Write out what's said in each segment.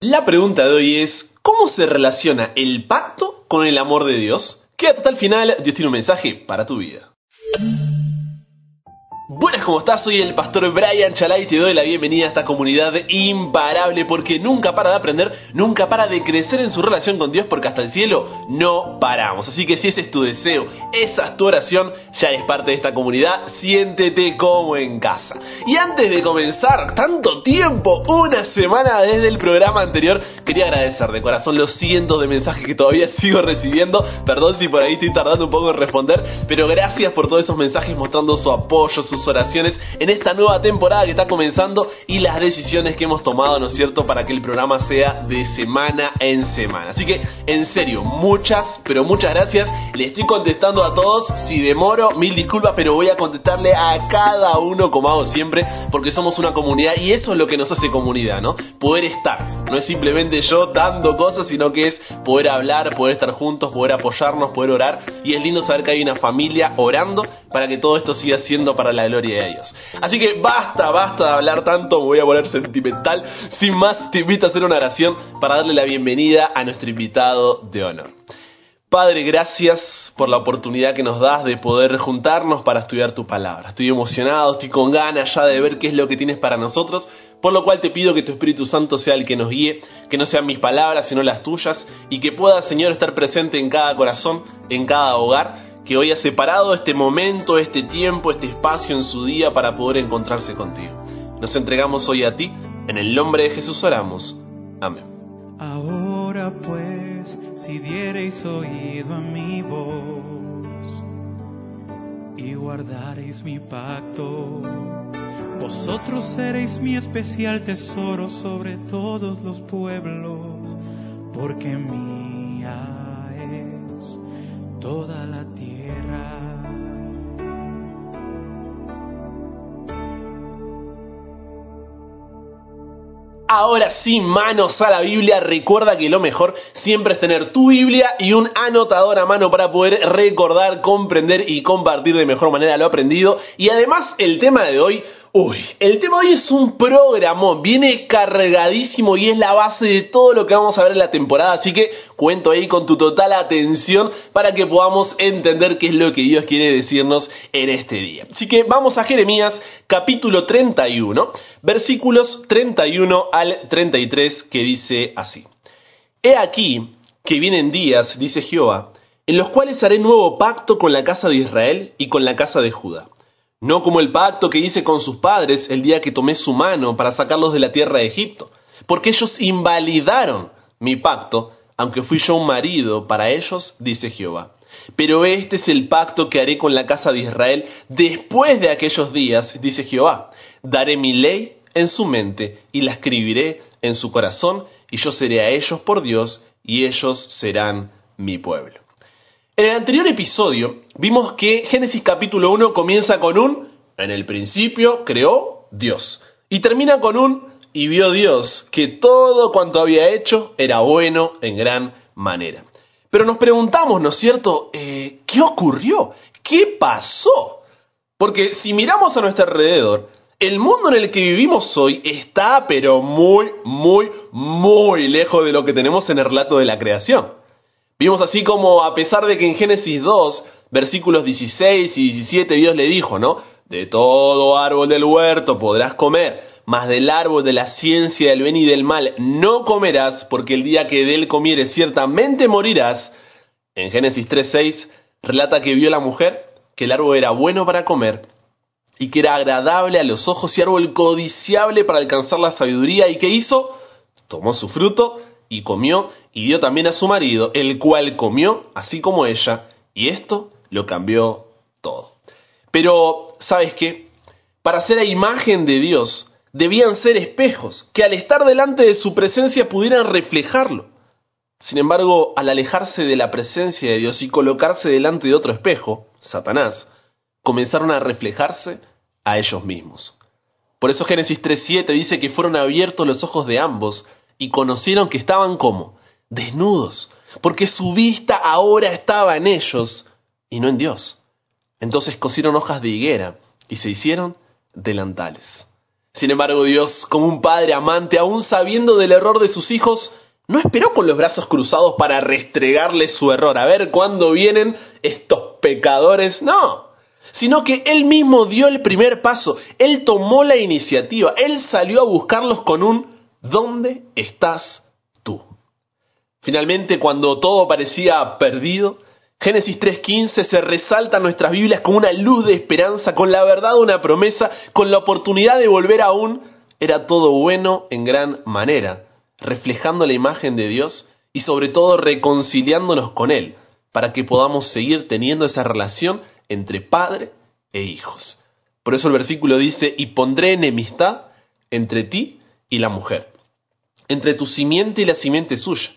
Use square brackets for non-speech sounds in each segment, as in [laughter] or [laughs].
La pregunta de hoy es, ¿cómo se relaciona el pacto con el amor de Dios? Quédate hasta el final, Dios tiene un mensaje para tu vida. Buenas, ¿cómo estás? Soy el pastor Brian Chalai y te doy la bienvenida a esta comunidad imparable porque nunca para de aprender, nunca para de crecer en su relación con Dios porque hasta el cielo no paramos. Así que si ese es tu deseo, esa es tu oración, ya eres parte de esta comunidad, siéntete como en casa. Y antes de comenzar, tanto tiempo, una semana desde el programa anterior, quería agradecer de corazón los cientos de mensajes que todavía [laughs] sigo recibiendo. Perdón si por ahí estoy tardando un poco en responder, pero gracias por todos esos mensajes mostrando su apoyo, su oraciones en esta nueva temporada que está comenzando y las decisiones que hemos tomado, ¿no es cierto?, para que el programa sea de semana en semana. Así que, en serio, muchas, pero muchas gracias. Le estoy contestando a todos. Si demoro, mil disculpas, pero voy a contestarle a cada uno como hago siempre, porque somos una comunidad y eso es lo que nos hace comunidad, ¿no? Poder estar. No es simplemente yo dando cosas, sino que es poder hablar, poder estar juntos, poder apoyarnos, poder orar. Y es lindo saber que hay una familia orando para que todo esto siga siendo para la gloria de Dios. Así que basta, basta de hablar tanto, me voy a poner sentimental. Sin más, te invito a hacer una oración para darle la bienvenida a nuestro invitado de honor. Padre, gracias por la oportunidad que nos das de poder juntarnos para estudiar tu palabra. Estoy emocionado, estoy con ganas ya de ver qué es lo que tienes para nosotros, por lo cual te pido que tu Espíritu Santo sea el que nos guíe, que no sean mis palabras sino las tuyas, y que pueda, Señor, estar presente en cada corazón, en cada hogar, que hoy ha separado este momento, este tiempo, este espacio en su día para poder encontrarse contigo. Nos entregamos hoy a ti, en el nombre de Jesús oramos. Amén. Ahora pues, si diereis oído a mi voz y guardareis mi pacto, vosotros seréis mi especial tesoro sobre todos los pueblos, porque mía es toda la tierra. Ahora sí, manos a la Biblia. Recuerda que lo mejor siempre es tener tu Biblia y un anotador a mano para poder recordar, comprender y compartir de mejor manera lo aprendido. Y además, el tema de hoy Uy, el tema hoy es un programa, viene cargadísimo y es la base de todo lo que vamos a ver en la temporada, así que cuento ahí con tu total atención para que podamos entender qué es lo que Dios quiere decirnos en este día. Así que vamos a Jeremías capítulo 31, versículos 31 al 33 que dice así. He aquí que vienen días, dice Jehová, en los cuales haré nuevo pacto con la casa de Israel y con la casa de Judá no como el pacto que hice con sus padres el día que tomé su mano para sacarlos de la tierra de Egipto, porque ellos invalidaron mi pacto, aunque fui yo un marido para ellos, dice Jehová. Pero este es el pacto que haré con la casa de Israel después de aquellos días, dice Jehová. Daré mi ley en su mente y la escribiré en su corazón, y yo seré a ellos por Dios, y ellos serán mi pueblo. En el anterior episodio vimos que Génesis capítulo 1 comienza con un en el principio creó Dios y termina con un y vio Dios que todo cuanto había hecho era bueno en gran manera. Pero nos preguntamos, ¿no es cierto? Eh, ¿Qué ocurrió? ¿Qué pasó? Porque si miramos a nuestro alrededor, el mundo en el que vivimos hoy está pero muy, muy, muy lejos de lo que tenemos en el relato de la creación. Vimos así como a pesar de que en Génesis 2, versículos 16 y 17 Dios le dijo, ¿no? De todo árbol del huerto podrás comer, mas del árbol de la ciencia del bien y del mal no comerás, porque el día que de él comieres ciertamente morirás. En Génesis 3.6 relata que vio la mujer que el árbol era bueno para comer y que era agradable a los ojos y árbol codiciable para alcanzar la sabiduría y que hizo, tomó su fruto y comió y dio también a su marido, el cual comió así como ella, y esto lo cambió todo. Pero, ¿sabes qué? Para ser a imagen de Dios, debían ser espejos, que al estar delante de su presencia pudieran reflejarlo. Sin embargo, al alejarse de la presencia de Dios y colocarse delante de otro espejo, Satanás, comenzaron a reflejarse a ellos mismos. Por eso Génesis 3.7 dice que fueron abiertos los ojos de ambos y conocieron que estaban como desnudos, porque su vista ahora estaba en ellos y no en Dios. Entonces cosieron hojas de higuera y se hicieron delantales. Sin embargo, Dios, como un padre amante, aún sabiendo del error de sus hijos, no esperó con los brazos cruzados para restregarles su error, a ver cuándo vienen estos pecadores, no, sino que él mismo dio el primer paso, él tomó la iniciativa, él salió a buscarlos con un ¿dónde estás? Finalmente, cuando todo parecía perdido, Génesis 3.15 se resalta en nuestras Biblias como una luz de esperanza, con la verdad de una promesa, con la oportunidad de volver aún, era todo bueno en gran manera reflejando la imagen de Dios y sobre todo reconciliándonos con Él, para que podamos seguir teniendo esa relación entre padre e hijos. Por eso el versículo dice, y pondré enemistad entre ti y la mujer, entre tu simiente y la simiente suya.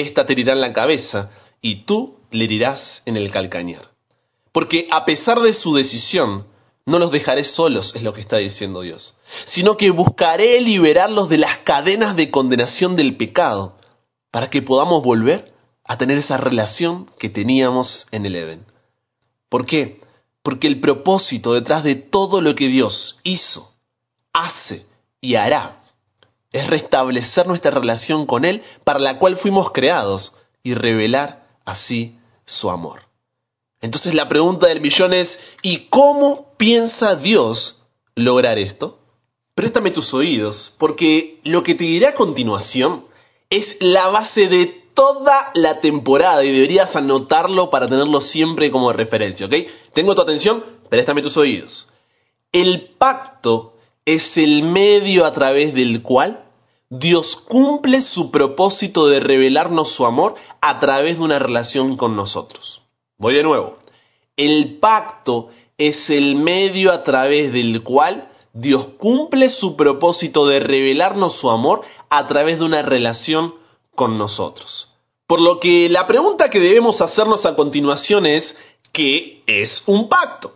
Esta te herirá en la cabeza y tú le herirás en el calcañar. Porque a pesar de su decisión, no los dejaré solos, es lo que está diciendo Dios, sino que buscaré liberarlos de las cadenas de condenación del pecado, para que podamos volver a tener esa relación que teníamos en el Edén. ¿Por qué? Porque el propósito detrás de todo lo que Dios hizo, hace y hará es restablecer nuestra relación con Él para la cual fuimos creados y revelar así su amor. Entonces la pregunta del millón es, ¿y cómo piensa Dios lograr esto? Préstame tus oídos, porque lo que te diré a continuación es la base de toda la temporada y deberías anotarlo para tenerlo siempre como referencia, ¿ok? Tengo tu atención, préstame tus oídos. El pacto es el medio a través del cual Dios cumple su propósito de revelarnos su amor a través de una relación con nosotros. Voy de nuevo. El pacto es el medio a través del cual Dios cumple su propósito de revelarnos su amor a través de una relación con nosotros. Por lo que la pregunta que debemos hacernos a continuación es, ¿qué es un pacto?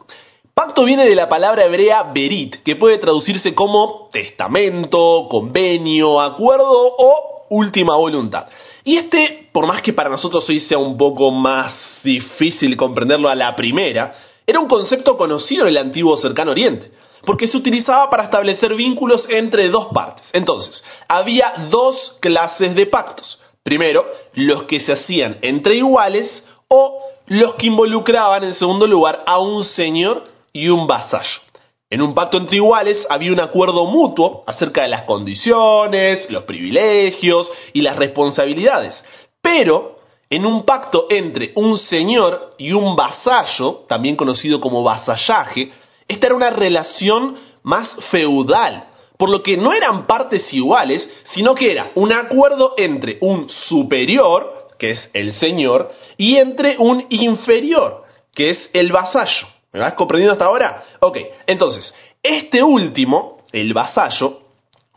Pacto viene de la palabra hebrea berit, que puede traducirse como testamento, convenio, acuerdo o última voluntad. Y este, por más que para nosotros hoy sea un poco más difícil comprenderlo a la primera, era un concepto conocido en el antiguo cercano oriente, porque se utilizaba para establecer vínculos entre dos partes. Entonces, había dos clases de pactos. Primero, los que se hacían entre iguales o los que involucraban, en segundo lugar, a un señor y un vasallo. En un pacto entre iguales había un acuerdo mutuo acerca de las condiciones, los privilegios y las responsabilidades. Pero en un pacto entre un señor y un vasallo, también conocido como vasallaje, esta era una relación más feudal, por lo que no eran partes iguales, sino que era un acuerdo entre un superior, que es el señor, y entre un inferior, que es el vasallo. ¿Me vas comprendiendo hasta ahora? Ok, entonces, este último, el vasallo,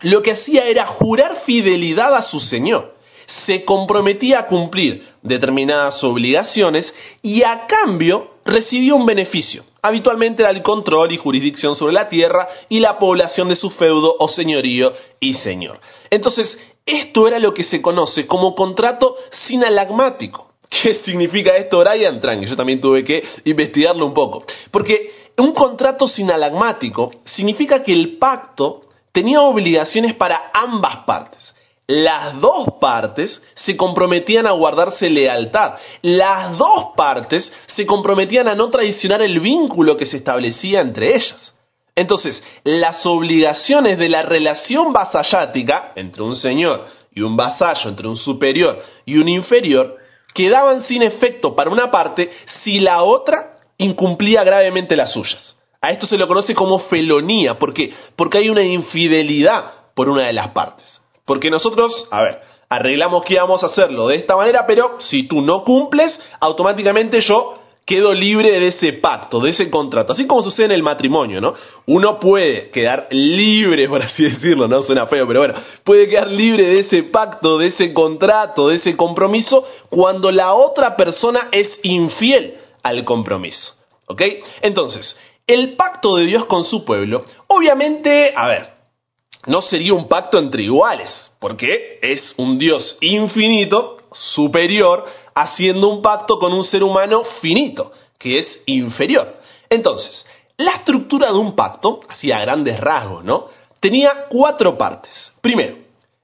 lo que hacía era jurar fidelidad a su señor. Se comprometía a cumplir determinadas obligaciones y a cambio recibía un beneficio. Habitualmente era el control y jurisdicción sobre la tierra y la población de su feudo o señorío y señor. Entonces, esto era lo que se conoce como contrato sinalagmático. ¿Qué significa esto, Brian? Tranqui, yo también tuve que investigarlo un poco. Porque un contrato sinalagmático significa que el pacto tenía obligaciones para ambas partes. Las dos partes se comprometían a guardarse lealtad. Las dos partes se comprometían a no traicionar el vínculo que se establecía entre ellas. Entonces, las obligaciones de la relación vasallática entre un señor y un vasallo, entre un superior y un inferior, quedaban sin efecto para una parte si la otra incumplía gravemente las suyas. A esto se lo conoce como felonía. ¿Por qué? Porque hay una infidelidad por una de las partes. Porque nosotros, a ver, arreglamos que íbamos a hacerlo de esta manera, pero si tú no cumples, automáticamente yo quedo libre de ese pacto, de ese contrato. Así como sucede en el matrimonio, ¿no? Uno puede quedar libre, por así decirlo, ¿no? Suena feo, pero bueno, puede quedar libre de ese pacto, de ese contrato, de ese compromiso, cuando la otra persona es infiel al compromiso. ¿Ok? Entonces, el pacto de Dios con su pueblo, obviamente, a ver, no sería un pacto entre iguales, porque es un Dios infinito, superior, haciendo un pacto con un ser humano finito, que es inferior. Entonces, la estructura de un pacto, así a grandes rasgos, ¿no? tenía cuatro partes. Primero,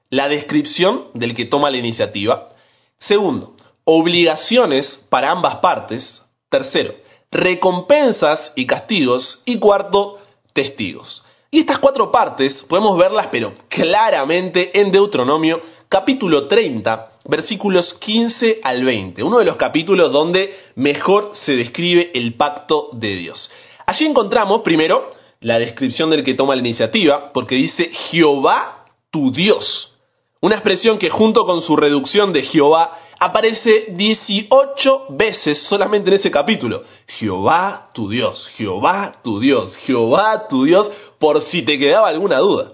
la descripción del que toma la iniciativa. Segundo, obligaciones para ambas partes. Tercero, recompensas y castigos. Y cuarto, testigos. Y estas cuatro partes podemos verlas, pero claramente en Deuteronomio capítulo 30, versículos 15 al 20, uno de los capítulos donde mejor se describe el pacto de Dios. Allí encontramos primero la descripción del que toma la iniciativa, porque dice Jehová tu Dios, una expresión que junto con su reducción de Jehová aparece 18 veces solamente en ese capítulo. Jehová tu Dios, Jehová tu Dios, Jehová tu Dios, por si te quedaba alguna duda.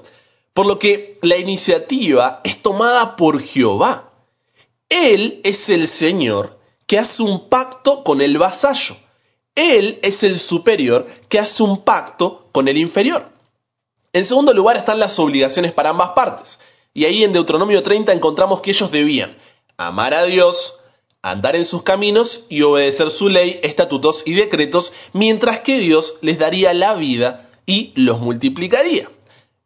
Por lo que la iniciativa es tomada por Jehová. Él es el Señor que hace un pacto con el vasallo. Él es el superior que hace un pacto con el inferior. En segundo lugar están las obligaciones para ambas partes. Y ahí en Deuteronomio 30 encontramos que ellos debían amar a Dios, andar en sus caminos y obedecer su ley, estatutos y decretos, mientras que Dios les daría la vida y los multiplicaría.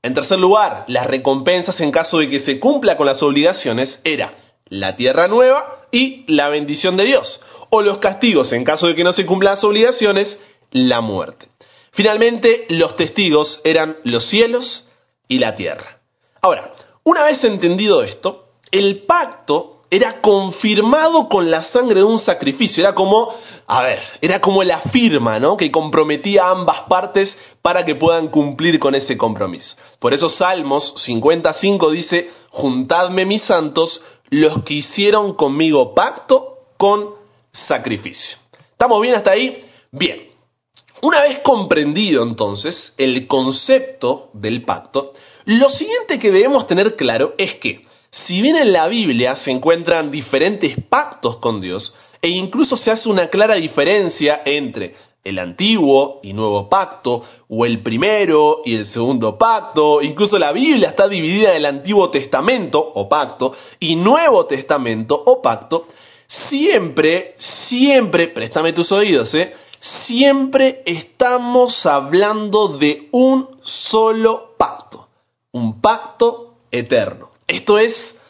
En tercer lugar, las recompensas en caso de que se cumpla con las obligaciones era la tierra nueva y la bendición de Dios, o los castigos en caso de que no se cumplan las obligaciones, la muerte. Finalmente, los testigos eran los cielos y la tierra. Ahora, una vez entendido esto, el pacto era confirmado con la sangre de un sacrificio. Era como, a ver, era como la firma, ¿no? Que comprometía a ambas partes para que puedan cumplir con ese compromiso. Por eso Salmos 55 dice, juntadme mis santos, los que hicieron conmigo pacto con sacrificio. ¿Estamos bien hasta ahí? Bien. Una vez comprendido entonces el concepto del pacto, lo siguiente que debemos tener claro es que si bien en la Biblia se encuentran diferentes pactos con Dios, e incluso se hace una clara diferencia entre el antiguo y nuevo pacto, o el primero y el segundo pacto, incluso la Biblia está dividida en el Antiguo Testamento o pacto y Nuevo Testamento o pacto, siempre, siempre, préstame tus oídos, ¿eh? siempre estamos hablando de un solo pacto, un pacto eterno. Esto es,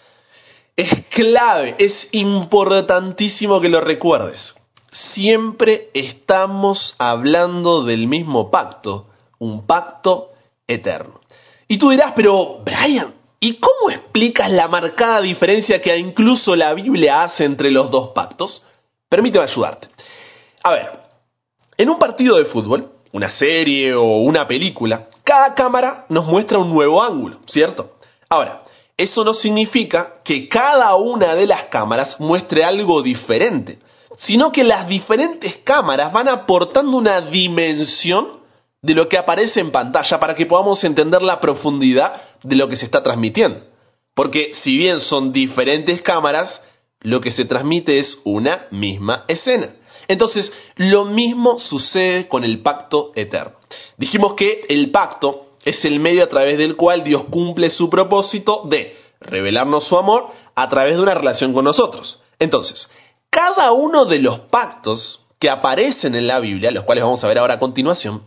es clave, es importantísimo que lo recuerdes. Siempre estamos hablando del mismo pacto, un pacto eterno. Y tú dirás, pero Brian, ¿y cómo explicas la marcada diferencia que incluso la Biblia hace entre los dos pactos? Permíteme ayudarte. A ver, en un partido de fútbol, una serie o una película, cada cámara nos muestra un nuevo ángulo, ¿cierto? Ahora, eso no significa que cada una de las cámaras muestre algo diferente, sino que las diferentes cámaras van aportando una dimensión de lo que aparece en pantalla para que podamos entender la profundidad de lo que se está transmitiendo. Porque si bien son diferentes cámaras, lo que se transmite es una misma escena. Entonces, lo mismo sucede con el pacto eterno. Dijimos que el pacto es el medio a través del cual Dios cumple su propósito de revelarnos su amor a través de una relación con nosotros. Entonces, cada uno de los pactos que aparecen en la Biblia, los cuales vamos a ver ahora a continuación,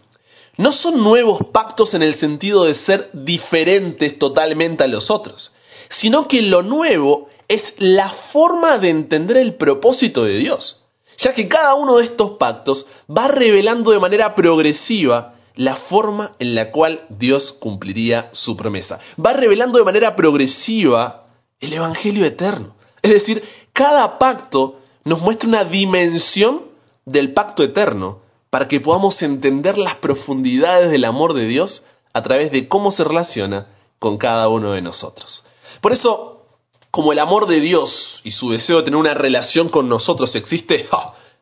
no son nuevos pactos en el sentido de ser diferentes totalmente a los otros, sino que lo nuevo es la forma de entender el propósito de Dios, ya que cada uno de estos pactos va revelando de manera progresiva la forma en la cual Dios cumpliría su promesa. Va revelando de manera progresiva el Evangelio eterno. Es decir, cada pacto nos muestra una dimensión del pacto eterno para que podamos entender las profundidades del amor de Dios a través de cómo se relaciona con cada uno de nosotros. Por eso, como el amor de Dios y su deseo de tener una relación con nosotros existe,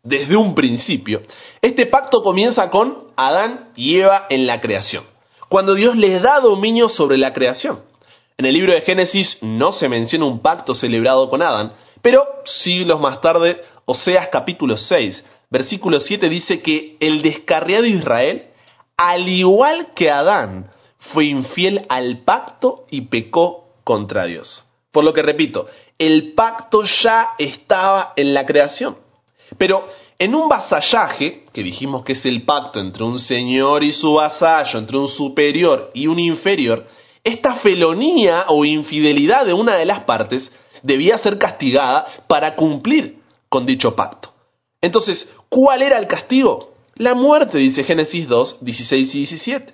desde un principio. Este pacto comienza con Adán y Eva en la creación, cuando Dios les da dominio sobre la creación. En el libro de Génesis no se menciona un pacto celebrado con Adán, pero siglos más tarde, Oseas capítulo 6, versículo 7 dice que el descarriado Israel, al igual que Adán, fue infiel al pacto y pecó contra Dios. Por lo que repito, el pacto ya estaba en la creación. Pero en un vasallaje, que dijimos que es el pacto entre un señor y su vasallo, entre un superior y un inferior, esta felonía o infidelidad de una de las partes debía ser castigada para cumplir con dicho pacto. Entonces, ¿cuál era el castigo? La muerte, dice Génesis 2, 16 y 17.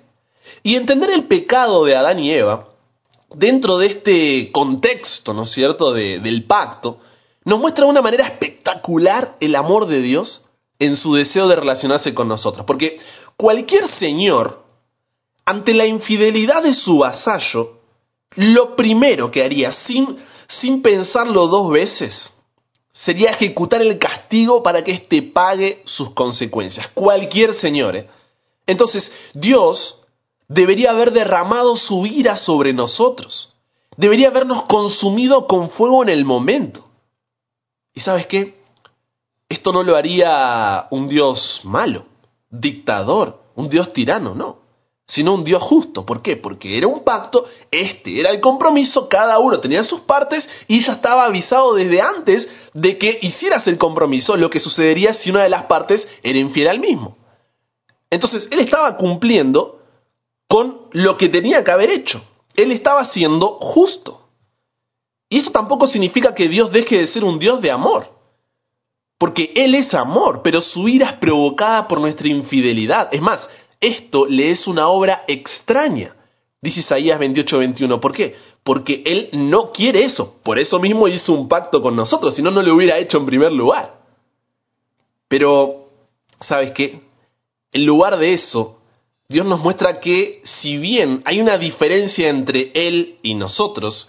Y entender el pecado de Adán y Eva, dentro de este contexto, ¿no es cierto?, del pacto, nos muestra de una manera espectacular el amor de Dios en su deseo de relacionarse con nosotros. Porque cualquier señor, ante la infidelidad de su vasallo, lo primero que haría, sin, sin pensarlo dos veces, sería ejecutar el castigo para que éste pague sus consecuencias. Cualquier señor. ¿eh? Entonces, Dios debería haber derramado su ira sobre nosotros. Debería habernos consumido con fuego en el momento. ¿Y sabes qué? Esto no lo haría un Dios malo, dictador, un Dios tirano, no sino un Dios justo. ¿Por qué? Porque era un pacto, este era el compromiso, cada uno tenía sus partes y ya estaba avisado desde antes de que hicieras el compromiso lo que sucedería si una de las partes era infiel al mismo. Entonces, él estaba cumpliendo con lo que tenía que haber hecho. Él estaba siendo justo. Y esto tampoco significa que Dios deje de ser un Dios de amor. Porque Él es amor, pero su ira es provocada por nuestra infidelidad. Es más, esto le es una obra extraña. Dice Isaías 28-21. ¿Por qué? Porque Él no quiere eso. Por eso mismo hizo un pacto con nosotros, si no, no lo hubiera hecho en primer lugar. Pero, ¿sabes qué? En lugar de eso, Dios nos muestra que si bien hay una diferencia entre Él y nosotros,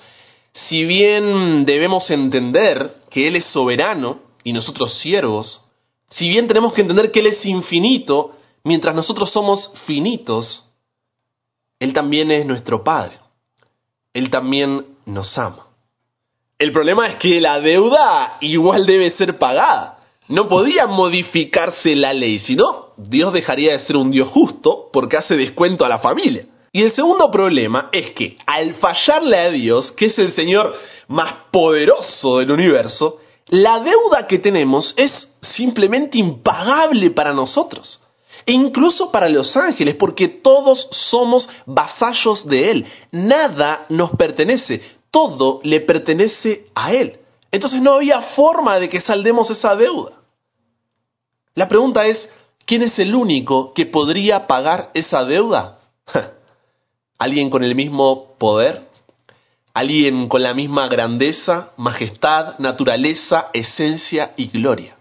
si bien debemos entender que Él es soberano y nosotros siervos, si bien tenemos que entender que Él es infinito mientras nosotros somos finitos, Él también es nuestro Padre. Él también nos ama. El problema es que la deuda igual debe ser pagada. No podía modificarse la ley, sino Dios dejaría de ser un Dios justo porque hace descuento a la familia. Y el segundo problema es que al fallarle a Dios, que es el Señor más poderoso del universo, la deuda que tenemos es simplemente impagable para nosotros e incluso para los ángeles, porque todos somos vasallos de Él. Nada nos pertenece, todo le pertenece a Él. Entonces no había forma de que saldemos esa deuda. La pregunta es, ¿quién es el único que podría pagar esa deuda? [laughs] ¿Alguien con el mismo poder? ¿Alguien con la misma grandeza, majestad, naturaleza, esencia y gloria?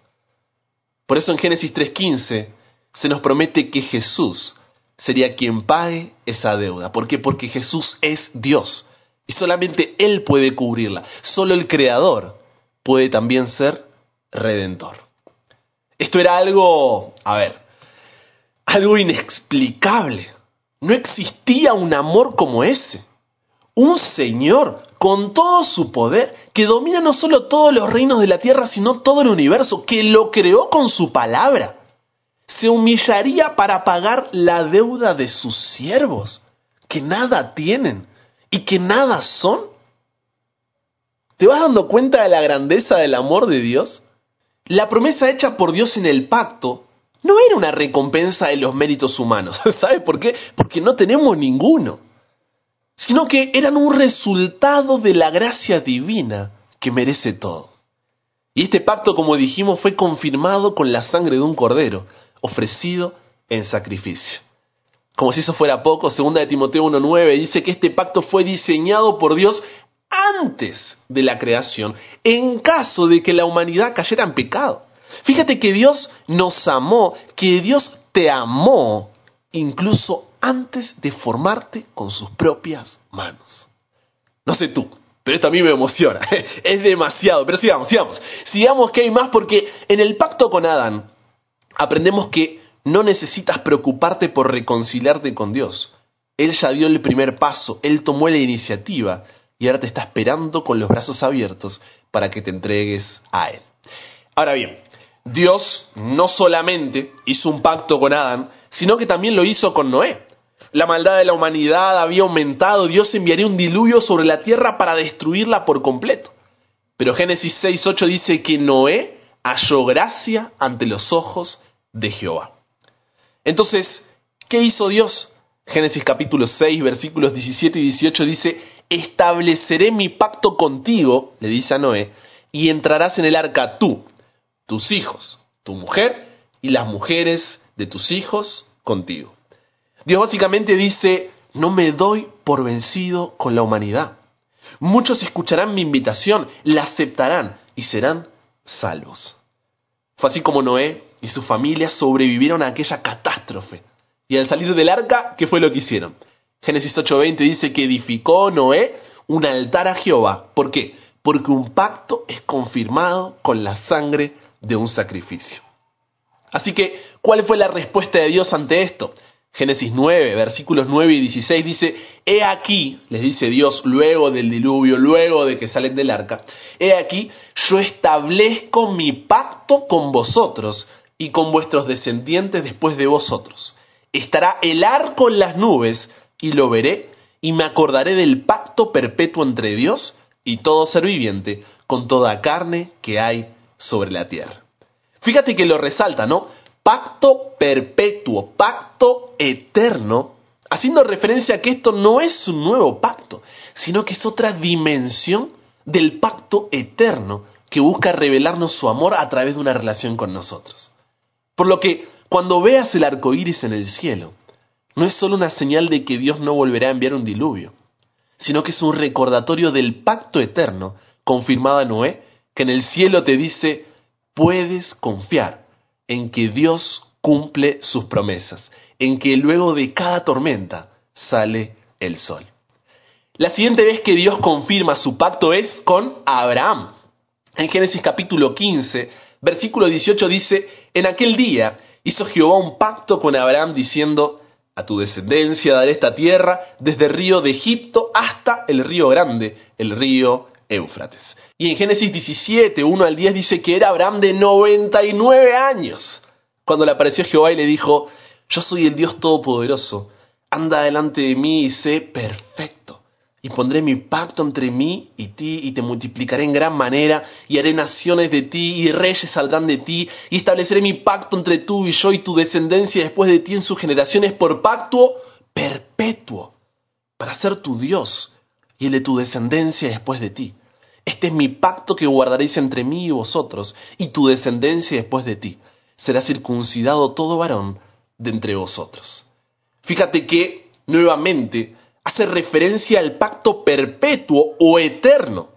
Por eso en Génesis 3.15 se nos promete que Jesús sería quien pague esa deuda. ¿Por qué? Porque Jesús es Dios y solamente Él puede cubrirla. Solo el Creador puede también ser redentor. Esto era algo, a ver, algo inexplicable. No existía un amor como ese. Un Señor con todo su poder, que domina no solo todos los reinos de la tierra, sino todo el universo, que lo creó con su palabra se humillaría para pagar la deuda de sus siervos, que nada tienen y que nada son. ¿Te vas dando cuenta de la grandeza del amor de Dios? La promesa hecha por Dios en el pacto no era una recompensa de los méritos humanos. [laughs] ¿Sabes por qué? Porque no tenemos ninguno. Sino que eran un resultado de la gracia divina que merece todo. Y este pacto, como dijimos, fue confirmado con la sangre de un cordero, ofrecido en sacrificio. Como si eso fuera poco, segunda de Timoteo 1.9 dice que este pacto fue diseñado por Dios antes de la creación, en caso de que la humanidad cayera en pecado. Fíjate que Dios nos amó, que Dios te amó incluso antes de formarte con sus propias manos. No sé tú, pero esto a mí me emociona. [laughs] Es demasiado. Pero sigamos, sigamos. Sigamos que hay más porque en el pacto con Adán, aprendemos que no necesitas preocuparte por reconciliarte con Dios. Él ya dio el primer paso, Él tomó la iniciativa y ahora te está esperando con los brazos abiertos para que te entregues a Él. Ahora bien, Dios no solamente hizo un pacto con Adán, sino que también lo hizo con Noé. La maldad de la humanidad había aumentado, Dios enviaría un diluvio sobre la tierra para destruirla por completo. Pero Génesis 6.8 dice que Noé halló gracia ante los ojos de Jehová. Entonces, ¿qué hizo Dios? Génesis capítulo 6, versículos 17 y 18 dice, estableceré mi pacto contigo, le dice a Noé, y entrarás en el arca tú, tus hijos, tu mujer y las mujeres de tus hijos contigo. Dios básicamente dice, no me doy por vencido con la humanidad. Muchos escucharán mi invitación, la aceptarán y serán salvos. Fue así como Noé y su familia sobrevivieron a aquella catástrofe. Y al salir del arca, ¿qué fue lo que hicieron? Génesis 8:20 dice que edificó Noé un altar a Jehová. ¿Por qué? Porque un pacto es confirmado con la sangre de un sacrificio. Así que, ¿cuál fue la respuesta de Dios ante esto? Génesis 9, versículos 9 y 16 dice, He aquí, les dice Dios luego del diluvio, luego de que salen del arca, He aquí, yo establezco mi pacto con vosotros y con vuestros descendientes después de vosotros. Estará el arco en las nubes y lo veré y me acordaré del pacto perpetuo entre Dios y todo ser viviente con toda carne que hay sobre la tierra. Fíjate que lo resalta, ¿no? pacto perpetuo, pacto eterno, haciendo referencia a que esto no es un nuevo pacto, sino que es otra dimensión del pacto eterno que busca revelarnos su amor a través de una relación con nosotros. Por lo que cuando veas el arco iris en el cielo, no es solo una señal de que Dios no volverá a enviar un diluvio, sino que es un recordatorio del pacto eterno confirmado a Noé, que en el cielo te dice, puedes confiar en que Dios cumple sus promesas, en que luego de cada tormenta sale el sol. La siguiente vez que Dios confirma su pacto es con Abraham. En Génesis capítulo 15, versículo 18 dice, en aquel día hizo Jehová un pacto con Abraham diciendo, a tu descendencia daré esta tierra desde el río de Egipto hasta el río grande, el río Éufrates. Y en Génesis 17, 1 al 10 dice que era Abraham de 99 años, cuando le apareció Jehová y le dijo, yo soy el Dios Todopoderoso, anda delante de mí y sé perfecto. Y pondré mi pacto entre mí y ti, y te multiplicaré en gran manera, y haré naciones de ti, y reyes saldrán de ti, y estableceré mi pacto entre tú y yo y tu descendencia después de ti en sus generaciones por pacto perpetuo, para ser tu Dios y el de tu descendencia después de ti. Este es mi pacto que guardaréis entre mí y vosotros, y tu descendencia después de ti. Será circuncidado todo varón de entre vosotros. Fíjate que, nuevamente, hace referencia al pacto perpetuo o eterno,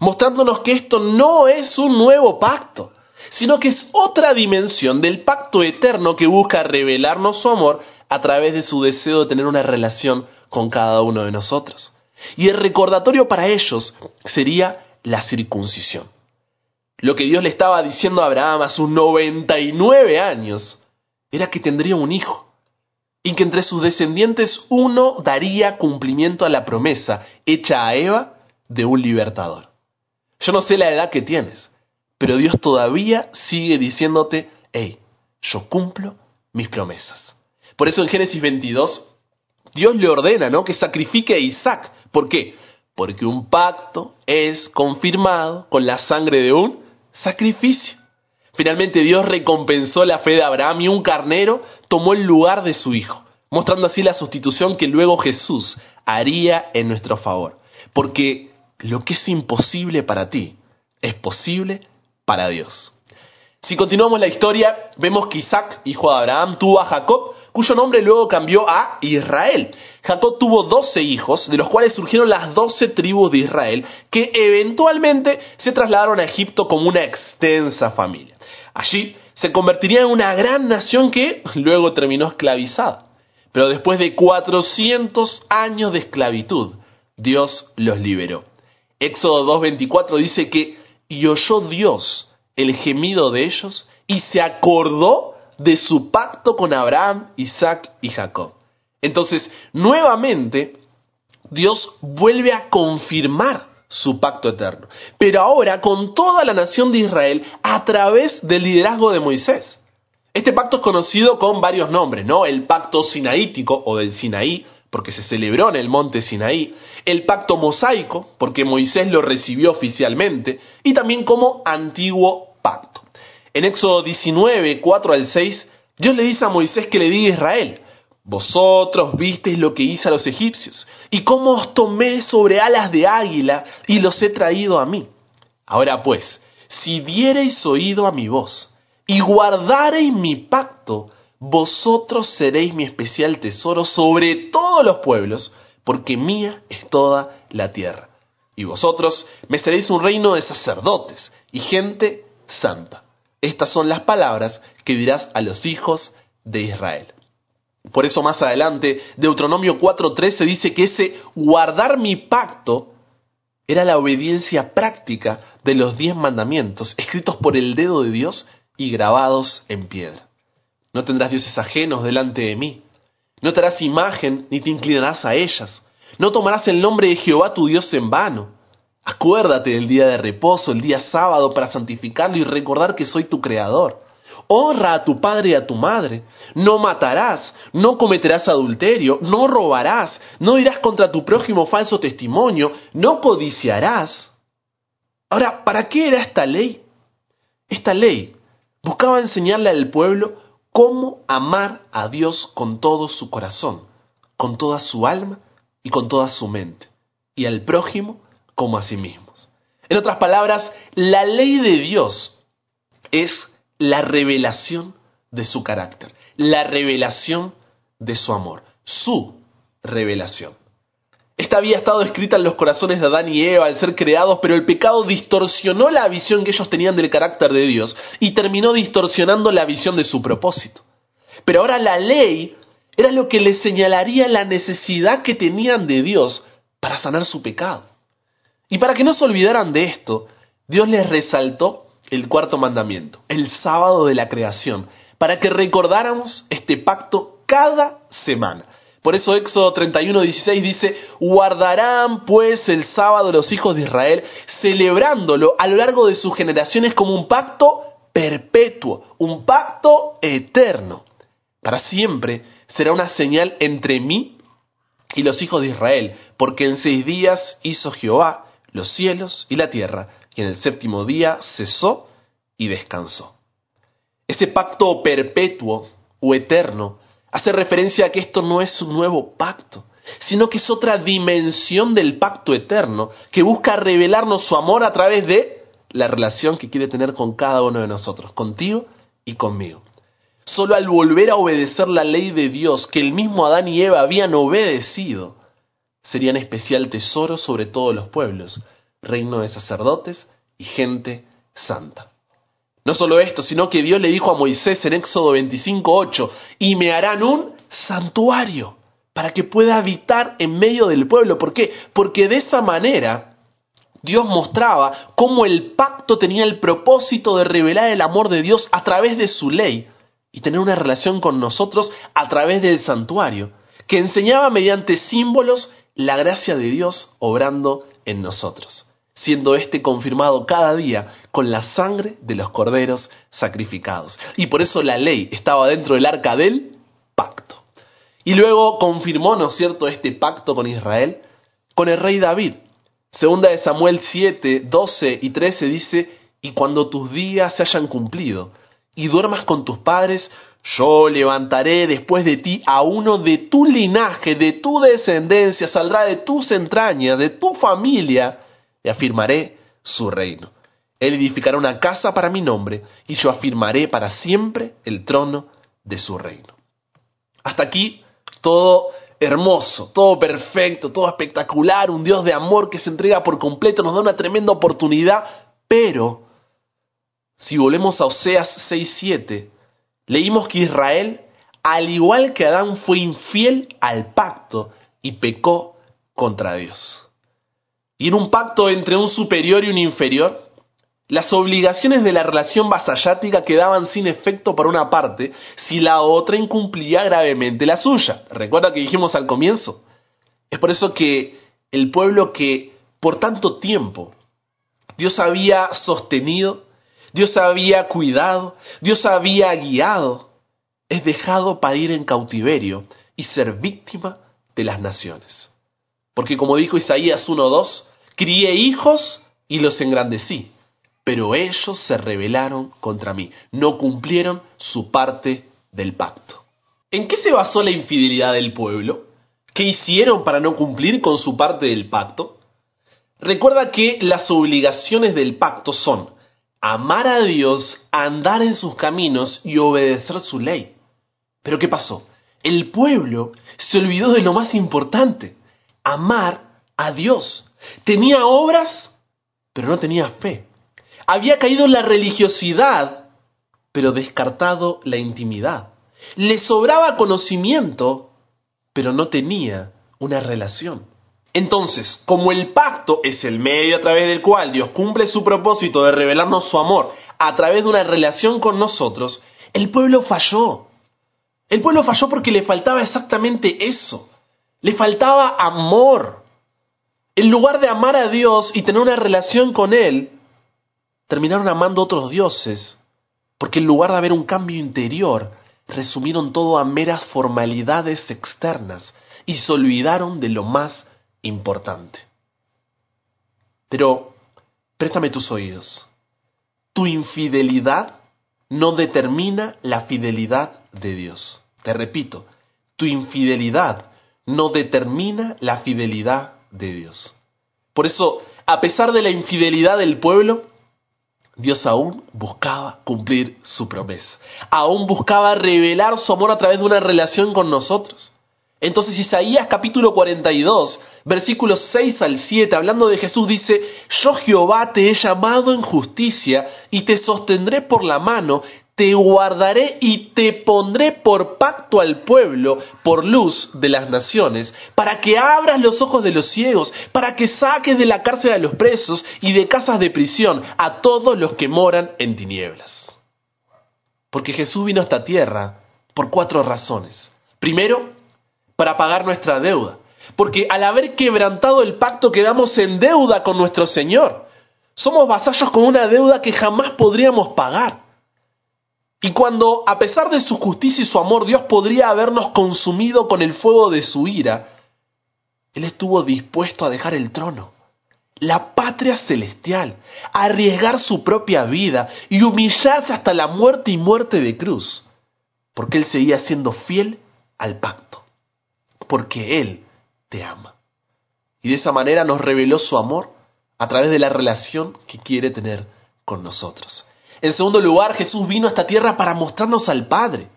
mostrándonos que esto no es un nuevo pacto, sino que es otra dimensión del pacto eterno que busca revelarnos su amor a través de su deseo de tener una relación con cada uno de nosotros. Y el recordatorio para ellos sería la circuncisión. Lo que Dios le estaba diciendo a Abraham a sus 99 años era que tendría un hijo y que entre sus descendientes uno daría cumplimiento a la promesa hecha a Eva de un libertador. Yo no sé la edad que tienes, pero Dios todavía sigue diciéndote, hey, yo cumplo mis promesas. Por eso en Génesis 22, Dios le ordena, ¿no? Que sacrifique a Isaac ¿Por qué? Porque un pacto es confirmado con la sangre de un sacrificio. Finalmente Dios recompensó la fe de Abraham y un carnero tomó el lugar de su hijo, mostrando así la sustitución que luego Jesús haría en nuestro favor. Porque lo que es imposible para ti es posible para Dios. Si continuamos la historia, vemos que Isaac, hijo de Abraham, tuvo a Jacob, cuyo nombre luego cambió a Israel. Jacob tuvo doce hijos, de los cuales surgieron las doce tribus de Israel, que eventualmente se trasladaron a Egipto como una extensa familia. Allí se convertiría en una gran nación que luego terminó esclavizada. Pero después de 400 años de esclavitud, Dios los liberó. Éxodo 2.24 dice que, y oyó Dios el gemido de ellos, y se acordó de su pacto con Abraham, Isaac y Jacob. Entonces, nuevamente, Dios vuelve a confirmar su pacto eterno, pero ahora con toda la nación de Israel a través del liderazgo de Moisés. Este pacto es conocido con varios nombres, ¿no? El pacto sinaítico o del Sinaí, porque se celebró en el monte Sinaí, el pacto mosaico, porque Moisés lo recibió oficialmente, y también como antiguo pacto. En Éxodo 19, 4 al 6, Dios le dice a Moisés que le diga a Israel, Vosotros visteis lo que hice a los egipcios, y cómo os tomé sobre alas de águila y los he traído a mí. Ahora pues, si diereis oído a mi voz, y guardareis mi pacto, vosotros seréis mi especial tesoro sobre todos los pueblos, porque mía es toda la tierra. Y vosotros me seréis un reino de sacerdotes y gente santa. Estas son las palabras que dirás a los hijos de Israel. Por eso más adelante, Deuteronomio 4.13 dice que ese guardar mi pacto era la obediencia práctica de los diez mandamientos, escritos por el dedo de Dios y grabados en piedra. No tendrás dioses ajenos delante de mí. No te harás imagen ni te inclinarás a ellas. No tomarás el nombre de Jehová tu Dios en vano. Acuérdate del día de reposo, el día sábado, para santificarlo y recordar que soy tu creador. Honra a tu padre y a tu madre. No matarás, no cometerás adulterio, no robarás, no dirás contra tu prójimo falso testimonio, no codiciarás. Ahora, ¿para qué era esta ley? Esta ley buscaba enseñarle al pueblo cómo amar a Dios con todo su corazón, con toda su alma y con toda su mente, y al prójimo como a sí mismos. En otras palabras, la ley de Dios es la revelación de su carácter, la revelación de su amor, su revelación. Esta había estado escrita en los corazones de Adán y Eva al ser creados, pero el pecado distorsionó la visión que ellos tenían del carácter de Dios y terminó distorsionando la visión de su propósito. Pero ahora la ley era lo que les señalaría la necesidad que tenían de Dios para sanar su pecado. Y para que no se olvidaran de esto, Dios les resaltó el cuarto mandamiento, el sábado de la creación, para que recordáramos este pacto cada semana. Por eso Éxodo 31, 16 dice, guardarán pues el sábado los hijos de Israel, celebrándolo a lo largo de sus generaciones como un pacto perpetuo, un pacto eterno. Para siempre será una señal entre mí y los hijos de Israel, porque en seis días hizo Jehová los cielos y la tierra, y en el séptimo día cesó y descansó. Ese pacto perpetuo o eterno hace referencia a que esto no es un nuevo pacto, sino que es otra dimensión del pacto eterno que busca revelarnos su amor a través de la relación que quiere tener con cada uno de nosotros, contigo y conmigo. Solo al volver a obedecer la ley de Dios que el mismo Adán y Eva habían obedecido, serían especial tesoro sobre todos los pueblos, reino de sacerdotes y gente santa. No solo esto, sino que Dios le dijo a Moisés en Éxodo 25:8, y me harán un santuario para que pueda habitar en medio del pueblo. ¿Por qué? Porque de esa manera Dios mostraba cómo el pacto tenía el propósito de revelar el amor de Dios a través de su ley y tener una relación con nosotros a través del santuario, que enseñaba mediante símbolos la gracia de Dios obrando en nosotros siendo éste confirmado cada día con la sangre de los corderos sacrificados. Y por eso la ley estaba dentro del arca del pacto. Y luego confirmó, ¿no es cierto?, este pacto con Israel con el rey David. Segunda de Samuel 7, 12 y 13 dice, y cuando tus días se hayan cumplido y duermas con tus padres, yo levantaré después de ti a uno de tu linaje, de tu descendencia, saldrá de tus entrañas, de tu familia, y afirmaré su reino. Él edificará una casa para mi nombre, y yo afirmaré para siempre el trono de su reino. Hasta aquí todo hermoso, todo perfecto, todo espectacular, un Dios de amor que se entrega por completo, nos da una tremenda oportunidad, pero si volvemos a Oseas 6.7, leímos que Israel, al igual que Adán, fue infiel al pacto y pecó contra Dios. Y en un pacto entre un superior y un inferior, las obligaciones de la relación vasallática quedaban sin efecto por una parte si la otra incumplía gravemente la suya. Recuerda que dijimos al comienzo. Es por eso que el pueblo que por tanto tiempo Dios había sostenido, Dios había cuidado, Dios había guiado, es dejado para ir en cautiverio y ser víctima de las naciones. Porque como dijo Isaías 1.2, crié hijos y los engrandecí, pero ellos se rebelaron contra mí, no cumplieron su parte del pacto. ¿En qué se basó la infidelidad del pueblo? ¿Qué hicieron para no cumplir con su parte del pacto? Recuerda que las obligaciones del pacto son amar a Dios, andar en sus caminos y obedecer su ley. Pero ¿qué pasó? El pueblo se olvidó de lo más importante, amar a Dios. Tenía obras, pero no tenía fe. Había caído en la religiosidad, pero descartado la intimidad. Le sobraba conocimiento, pero no tenía una relación. Entonces, como el pacto es el medio a través del cual Dios cumple su propósito de revelarnos su amor a través de una relación con nosotros, el pueblo falló. El pueblo falló porque le faltaba exactamente eso. Le faltaba amor. En lugar de amar a Dios y tener una relación con Él, terminaron amando a otros dioses, porque en lugar de haber un cambio interior, resumieron todo a meras formalidades externas y se olvidaron de lo más importante. Pero préstame tus oídos. Tu infidelidad no determina la fidelidad de Dios. Te repito, tu infidelidad no determina la fidelidad de Dios. Por eso, a pesar de la infidelidad del pueblo, Dios aún buscaba cumplir su promesa. Aún buscaba revelar su amor a través de una relación con nosotros. Entonces Isaías capítulo 42, versículos 6 al 7, hablando de Jesús, dice, Yo Jehová te he llamado en justicia y te sostendré por la mano, te guardaré y te pondré por pacto al pueblo, por luz de las naciones, para que abras los ojos de los ciegos, para que saques de la cárcel a los presos y de casas de prisión a todos los que moran en tinieblas. Porque Jesús vino a esta tierra por cuatro razones. Primero, para pagar nuestra deuda. Porque al haber quebrantado el pacto quedamos en deuda con nuestro Señor. Somos vasallos con una deuda que jamás podríamos pagar. Y cuando, a pesar de su justicia y su amor, Dios podría habernos consumido con el fuego de su ira, Él estuvo dispuesto a dejar el trono, la patria celestial, a arriesgar su propia vida y humillarse hasta la muerte y muerte de cruz, porque Él seguía siendo fiel al pacto, porque Él te ama. Y de esa manera nos reveló su amor a través de la relación que quiere tener con nosotros. En segundo lugar, Jesús vino a esta tierra para mostrarnos al Padre.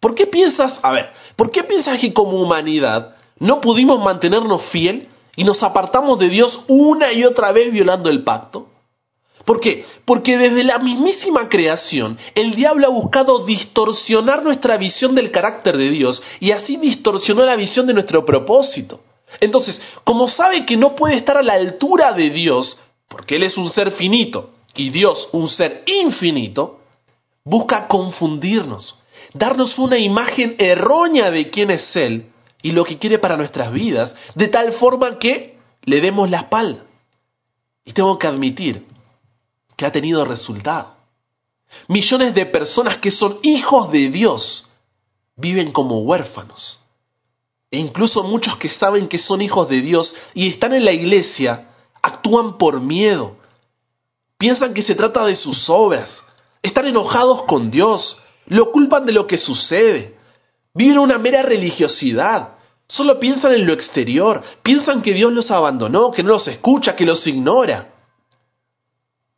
¿Por qué piensas, a ver, por qué piensas que como humanidad no pudimos mantenernos fiel y nos apartamos de Dios una y otra vez violando el pacto? ¿Por qué? Porque desde la mismísima creación el diablo ha buscado distorsionar nuestra visión del carácter de Dios y así distorsionó la visión de nuestro propósito. Entonces, como sabe que no puede estar a la altura de Dios, porque Él es un ser finito, y Dios, un ser infinito, busca confundirnos, darnos una imagen errónea de quién es Él y lo que quiere para nuestras vidas, de tal forma que le demos la espalda. Y tengo que admitir que ha tenido resultado. Millones de personas que son hijos de Dios viven como huérfanos. E incluso muchos que saben que son hijos de Dios y están en la iglesia actúan por miedo, Piensan que se trata de sus obras. Están enojados con Dios. Lo culpan de lo que sucede. Viven una mera religiosidad. Solo piensan en lo exterior. Piensan que Dios los abandonó, que no los escucha, que los ignora.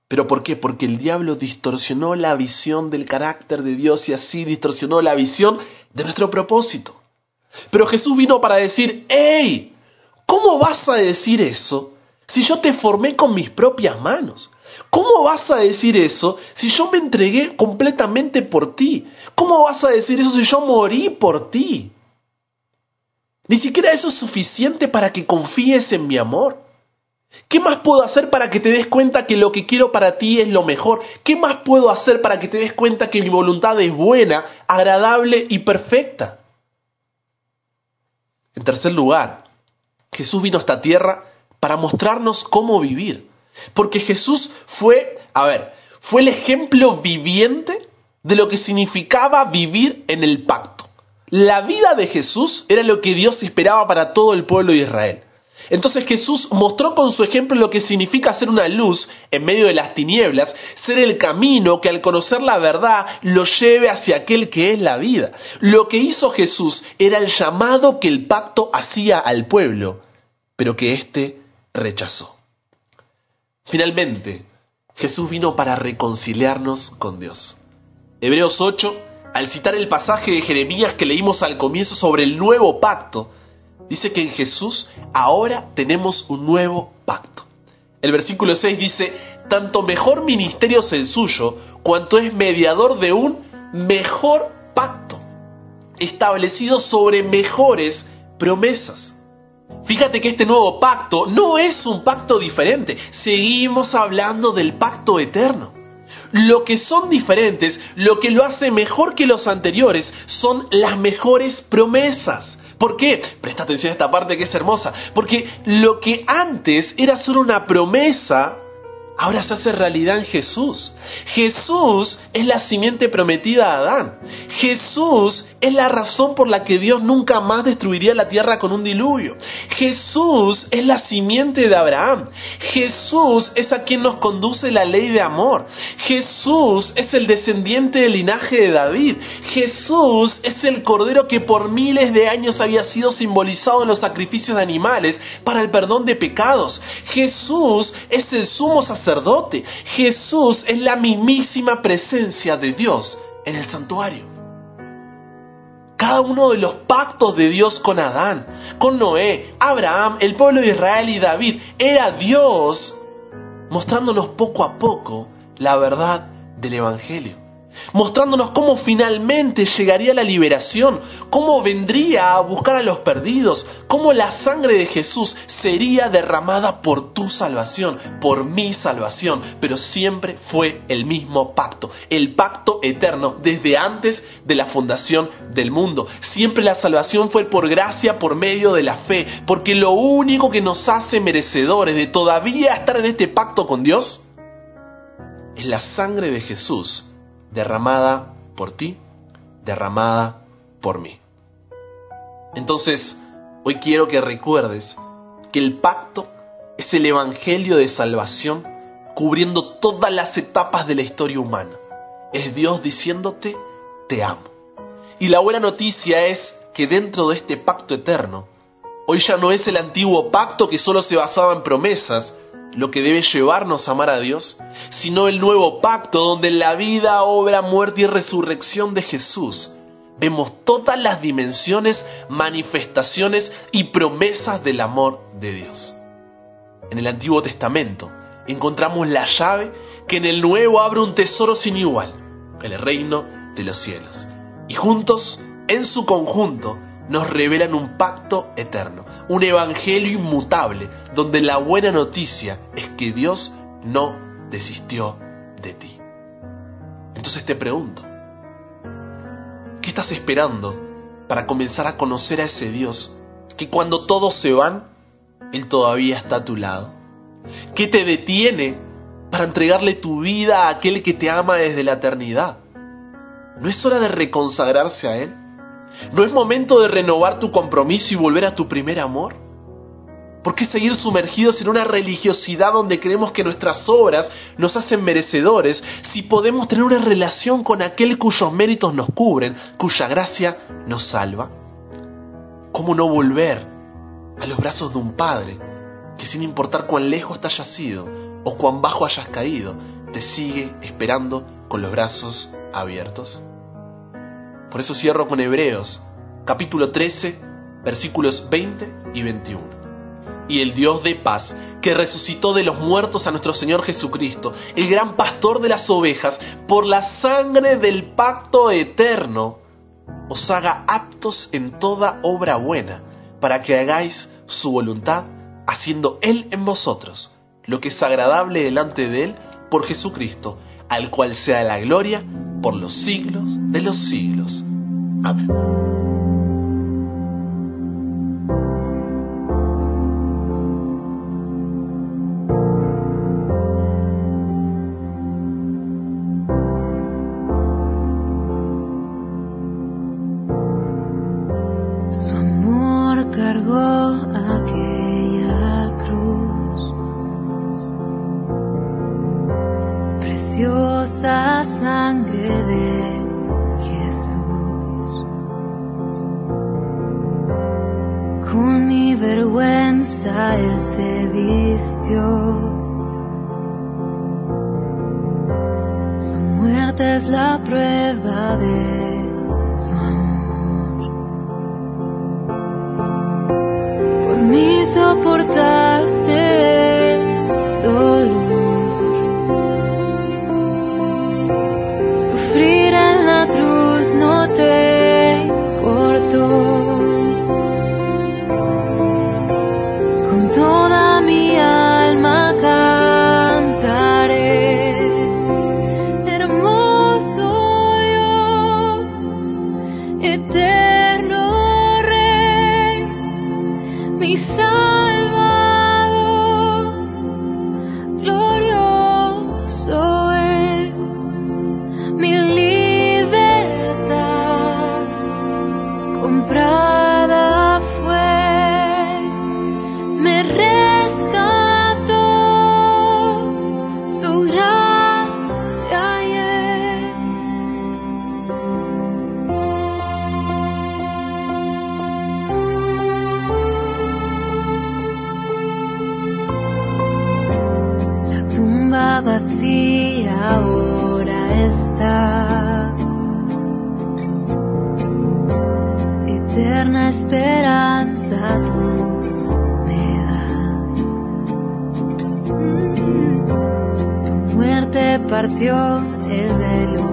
¿Pero por qué? Porque el diablo distorsionó la visión del carácter de Dios y así distorsionó la visión de nuestro propósito. Pero Jesús vino para decir, ¡Ey! ¿Cómo vas a decir eso si yo te formé con mis propias manos? ¿Cómo vas a decir eso si yo me entregué completamente por ti? ¿Cómo vas a decir eso si yo morí por ti? Ni siquiera eso es suficiente para que confíes en mi amor. ¿Qué más puedo hacer para que te des cuenta que lo que quiero para ti es lo mejor? ¿Qué más puedo hacer para que te des cuenta que mi voluntad es buena, agradable y perfecta? En tercer lugar, Jesús vino a esta tierra para mostrarnos cómo vivir. Porque Jesús fue, a ver, fue el ejemplo viviente de lo que significaba vivir en el pacto. La vida de Jesús era lo que Dios esperaba para todo el pueblo de Israel. Entonces Jesús mostró con su ejemplo lo que significa ser una luz en medio de las tinieblas, ser el camino que al conocer la verdad lo lleve hacia aquel que es la vida. Lo que hizo Jesús era el llamado que el pacto hacía al pueblo, pero que éste rechazó. Finalmente, Jesús vino para reconciliarnos con Dios. Hebreos 8, al citar el pasaje de Jeremías que leímos al comienzo sobre el nuevo pacto, dice que en Jesús ahora tenemos un nuevo pacto. El versículo 6 dice, tanto mejor ministerio es el suyo, cuanto es mediador de un mejor pacto, establecido sobre mejores promesas. Fíjate que este nuevo pacto no es un pacto diferente, seguimos hablando del pacto eterno. Lo que son diferentes, lo que lo hace mejor que los anteriores, son las mejores promesas. ¿Por qué? Presta atención a esta parte que es hermosa. Porque lo que antes era solo una promesa, ahora se hace realidad en Jesús. Jesús es la simiente prometida a Adán. Jesús es la razón por la que Dios nunca más destruiría la tierra con un diluvio. Jesús es la simiente de Abraham. Jesús es a quien nos conduce la ley de amor. Jesús es el descendiente del linaje de David. Jesús es el cordero que por miles de años había sido simbolizado en los sacrificios de animales para el perdón de pecados. Jesús es el sumo sacerdote. Jesús es la mismísima presencia de Dios en el santuario cada uno de los pactos de Dios con Adán, con Noé, Abraham, el pueblo de Israel y David, era Dios mostrándonos poco a poco la verdad del Evangelio mostrándonos cómo finalmente llegaría la liberación, cómo vendría a buscar a los perdidos, cómo la sangre de Jesús sería derramada por tu salvación, por mi salvación, pero siempre fue el mismo pacto, el pacto eterno, desde antes de la fundación del mundo. Siempre la salvación fue por gracia, por medio de la fe, porque lo único que nos hace merecedores de todavía estar en este pacto con Dios es la sangre de Jesús derramada por ti, derramada por mí. Entonces, hoy quiero que recuerdes que el pacto es el Evangelio de salvación cubriendo todas las etapas de la historia humana. Es Dios diciéndote, te amo. Y la buena noticia es que dentro de este pacto eterno, hoy ya no es el antiguo pacto que solo se basaba en promesas, lo que debe llevarnos a amar a Dios, sino el nuevo pacto donde la vida, obra, muerte y resurrección de Jesús vemos todas las dimensiones, manifestaciones y promesas del amor de Dios. En el Antiguo Testamento encontramos la llave que en el Nuevo abre un tesoro sin igual, el reino de los cielos. Y juntos, en su conjunto, nos revelan un pacto eterno, un evangelio inmutable, donde la buena noticia es que Dios no desistió de ti. Entonces te pregunto, ¿qué estás esperando para comenzar a conocer a ese Dios que cuando todos se van, Él todavía está a tu lado? ¿Qué te detiene para entregarle tu vida a aquel que te ama desde la eternidad? ¿No es hora de reconsagrarse a Él? ¿No es momento de renovar tu compromiso y volver a tu primer amor? ¿Por qué seguir sumergidos en una religiosidad donde creemos que nuestras obras nos hacen merecedores si podemos tener una relación con aquel cuyos méritos nos cubren, cuya gracia nos salva? ¿Cómo no volver a los brazos de un Padre que sin importar cuán lejos te hayas ido o cuán bajo hayas caído, te sigue esperando con los brazos abiertos? Por eso cierro con Hebreos, capítulo 13, versículos 20 y 21. Y el Dios de paz, que resucitó de los muertos a nuestro Señor Jesucristo, el gran pastor de las ovejas, por la sangre del pacto eterno, os haga aptos en toda obra buena, para que hagáis su voluntad, haciendo Él en vosotros lo que es agradable delante de Él por Jesucristo, al cual sea la gloria por los siglos de los siglos. Amén. Vacía ahora está. Eterna esperanza tú me das. Mm. Muerte partió el velo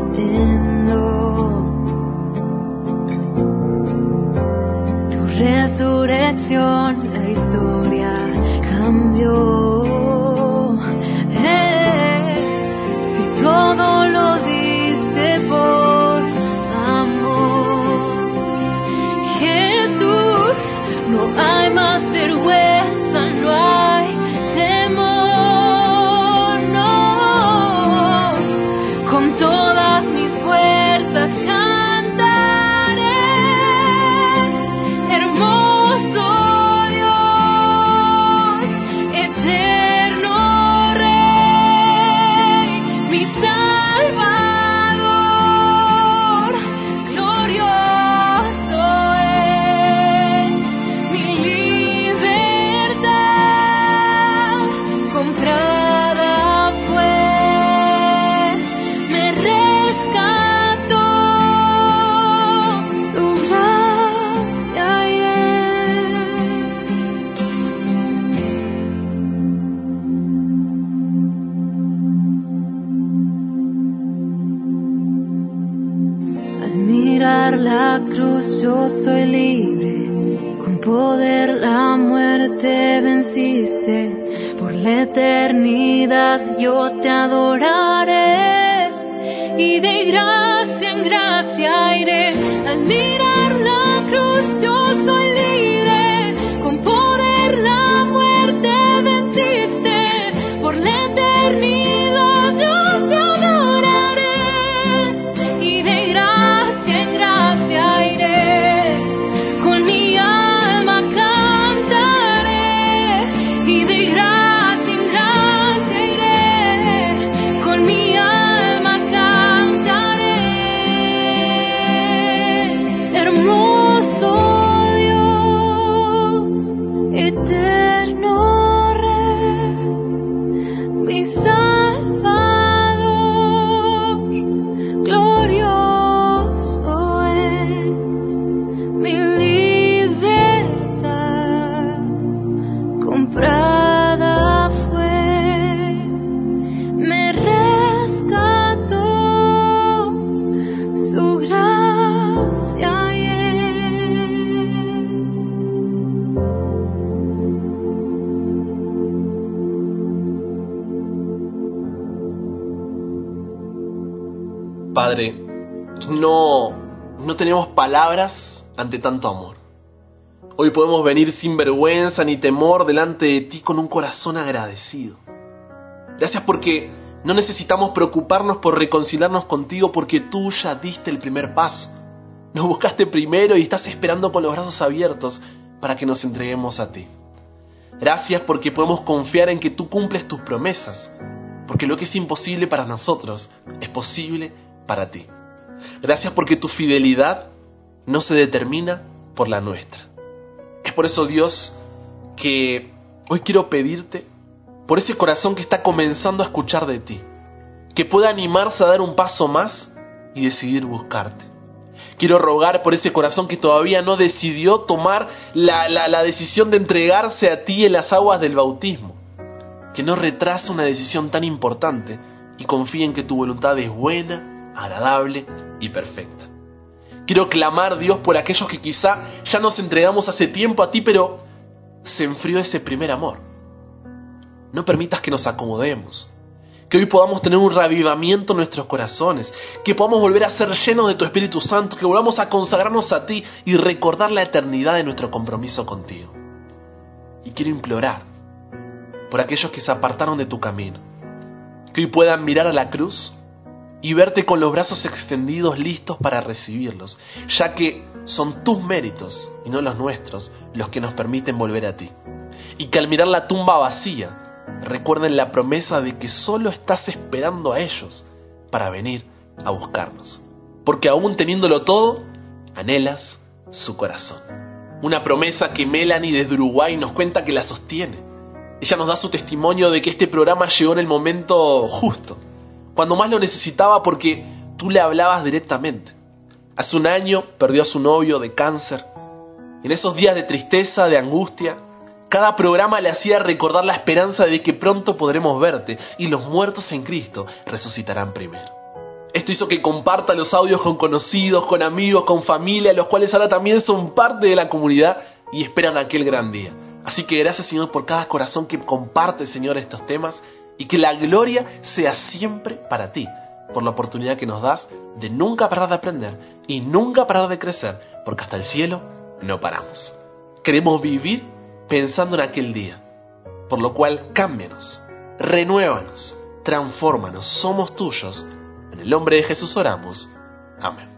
yo soy libre, con poder la muerte venciste, por la eternidad yo te adoraré. Y de gracia en gracia iré. Al Padre, no, no tenemos palabras ante tanto amor. Hoy podemos venir sin vergüenza ni temor delante de ti con un corazón agradecido. Gracias porque no necesitamos preocuparnos por reconciliarnos contigo porque tú ya diste el primer paso. Nos buscaste primero y estás esperando con los brazos abiertos para que nos entreguemos a ti. Gracias porque podemos confiar en que tú cumples tus promesas. porque lo que es imposible para nosotros es posible para ti. Gracias porque tu fidelidad no se determina por la nuestra. Es por eso, Dios, que hoy quiero pedirte por ese corazón que está comenzando a escuchar de ti, que pueda animarse a dar un paso más y decidir buscarte. Quiero rogar por ese corazón que todavía no decidió tomar la, la, decisión de entregarse a ti en las aguas del bautismo. Que no retrase una decisión tan importante y confíe en que tu voluntad es buena, agradable y perfecta. Quiero clamar, Dios, por aquellos que quizá ya nos entregamos hace tiempo a ti, pero se enfrió ese primer amor. No permitas que nos acomodemos, que hoy podamos tener un reavivamiento en nuestros corazones, que podamos volver a ser llenos de tu Espíritu Santo, que volvamos a consagrarnos a ti y recordar la eternidad de nuestro compromiso contigo. Y quiero implorar por aquellos que se apartaron de tu camino, que hoy puedan mirar a la cruz y verte con los brazos extendidos listos para recibirlos, ya que son tus méritos y no los nuestros los que nos permiten volver a ti. Y que al mirar la tumba vacía, recuerden la promesa de que solo estás esperando a ellos para venir a buscarnos. Porque aún teniéndolo todo, anhelas su corazón. Una promesa que Melanie desde Uruguay nos cuenta que la sostiene. Ella nos da su testimonio de que este programa llegó en el momento justo, cuando más lo necesitaba porque tú le hablabas directamente. Hace un año perdió a su novio de cáncer. En esos días de tristeza, de angustia, cada programa le hacía recordar la esperanza de que pronto podremos verte y los muertos en Cristo resucitarán primero. Esto hizo que comparta los audios con conocidos, con amigos, con familia, los cuales ahora también son parte de la comunidad y esperan aquel gran día. Así que gracias Señor por cada corazón que comparte Señor estos temas y que la gloria sea siempre para ti, por la oportunidad que nos das de nunca parar de aprender y nunca parar de crecer, porque hasta el cielo no paramos. Queremos vivir pensando en aquel día. Por lo cual, cámbianos, renuévanos, transfórmanos, somos tuyos. En el nombre de Jesús oramos. Amén.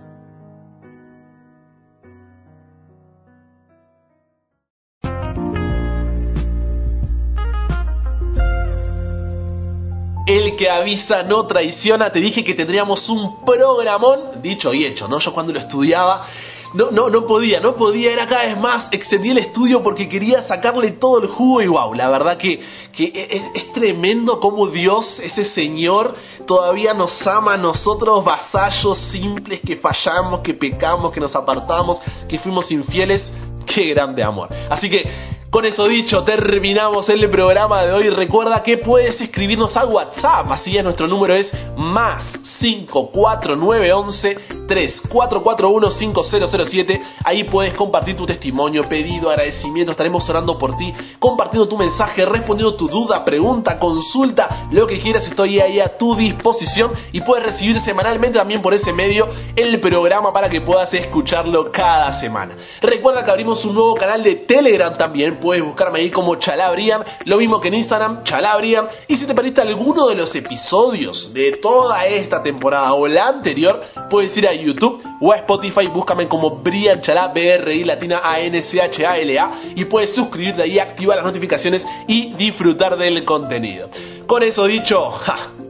Que avisa no traiciona. Te dije que tendríamos un programón, dicho y hecho, ¿no? Yo cuando lo estudiaba no, no, no podía, no podía, era cada vez más, extendí el estudio porque quería sacarle todo el jugo y wow, la verdad que, que es, tremendo como Dios, ese Señor, todavía nos ama a nosotros, vasallos simples que fallamos, que pecamos, que nos apartamos, que fuimos infieles, qué grande amor. Así que con eso dicho, terminamos el programa de hoy. Recuerda que puedes escribirnos a WhatsApp, así es, nuestro número es más 54911 3441 5007. Ahí puedes compartir tu testimonio, pedido, agradecimiento. Estaremos orando por ti, compartiendo tu mensaje, respondiendo tu duda, pregunta, consulta, lo que quieras. Estoy ahí a tu disposición y puedes recibir semanalmente también por ese medio el programa para que puedas escucharlo cada semana. Recuerda que abrimos un nuevo canal de Telegram también puedes buscarme ahí como Chalabrian, lo mismo que en Instagram, Chalabrian. Y si te perdiste alguno de los episodios de toda esta temporada o la anterior, puedes ir a YouTube o a Spotify, búscame como Brian Chalá, B-R-I latina A-N-C-H-A-L-A, y puedes suscribirte ahí, activar las notificaciones y disfrutar del contenido. Con eso dicho,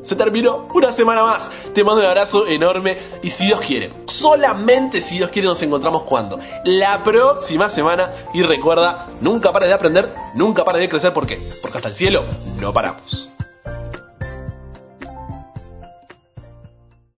se terminó una semana más. Te mando un abrazo enorme y si Dios quiere, solamente si Dios quiere nos encontramos cuando? La próxima semana y recuerda, nunca pares de aprender, nunca pares de crecer, ¿por qué? Porque hasta el cielo no paramos.